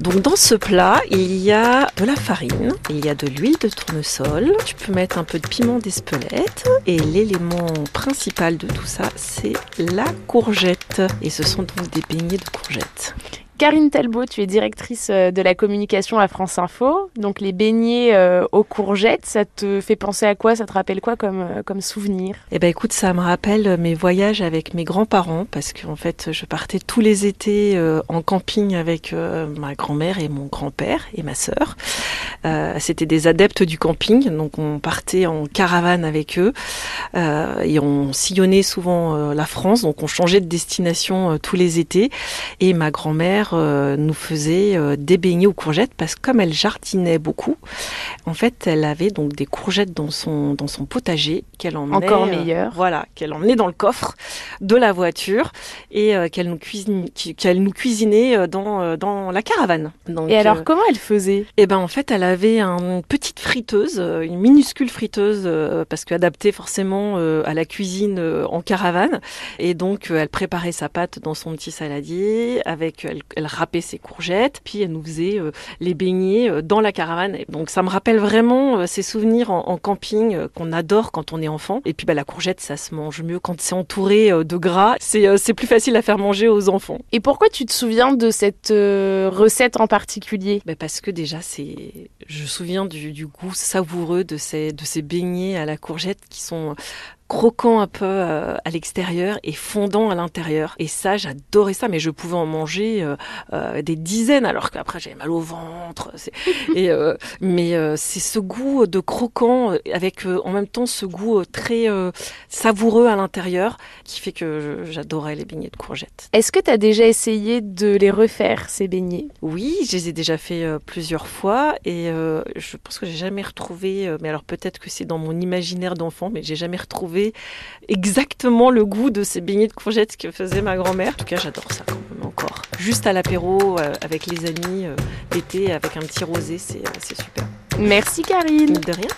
Donc dans ce plat, il y a de la farine, il y a de l'huile de tournesol, tu peux mettre un peu de piment d'Espelette et l'élément principal de tout ça, c'est la courgette. Et ce sont donc des beignets de courgettes. Karine Talbot, tu es directrice euh, de la communication à France Info. Donc les beignets euh, aux courgettes, ça te fait penser à quoi? Ça te rappelle quoi comme, euh, souvenir? Eh ben écoute, ça me rappelle mes voyages avec mes grands-parents parce qu'en fait, je partais tous les étés en camping avec ma grand-mère et mon grand-père et ma sœur. C'était des adeptes du camping, donc on partait en caravane avec eux et on sillonnait souvent la France, donc on changeait de destination tous les étés. Et ma grand-mère euh, nous faisait euh, des beignets aux courgettes parce que comme elle jardinait beaucoup, en fait, elle avait donc des courgettes dans son dans son potager qu'elle emmenait encore euh, meilleur. voilà, qu'elle emmenait dans le coffre de la voiture et qu'elle nous cuisine qu'elle nous cuisinait dans dans la caravane. et alors comment elle faisait? Eh ben en fait, elle avait une petite friteuse, une minuscule friteuse parce qu'adaptée forcément à la cuisine en caravane et donc elle préparait sa pâte dans son petit saladier avec elle, elle râpait ses courgettes, puis elle nous faisait euh, les beignets euh, dans la caravane. Donc ça me rappelle vraiment euh, ces souvenirs en, camping qu'on adore quand on est enfant. Et puis bah, la courgette, ça se mange mieux quand c'est entouré de gras. C'est plus facile à faire manger aux enfants. Et pourquoi tu te souviens de cette recette en particulier? Bah Parce que déjà, c'est, je me souviens du, du, goût savoureux de ces, de ces beignets à la courgette qui sont croquant un peu euh, à l'extérieur et fondant à l'intérieur. Et ça, j'adorais ça, mais je pouvais en manger euh, euh, des dizaines, alors qu'après j'avais mal au ventre. Et, mais c'est ce goût de croquant avec en même temps ce goût très savoureux à l'intérieur qui fait que j'adorais les beignets de courgettes. Est-ce que tu as déjà essayé de les refaire, ces beignets? Oui, je les ai déjà fait plusieurs fois et je pense que j'ai jamais retrouvé, mais alors peut-être que c'est dans mon imaginaire d'enfant, mais j'ai jamais retrouvé exactement le goût de ces beignets de courgettes que faisait ma grand-mère. En tout cas, j'adore ça quand même encore. Juste à l'apéro, euh, avec les amis, euh, l'été, avec un petit rosé, c'est super. Merci Karine. De rien.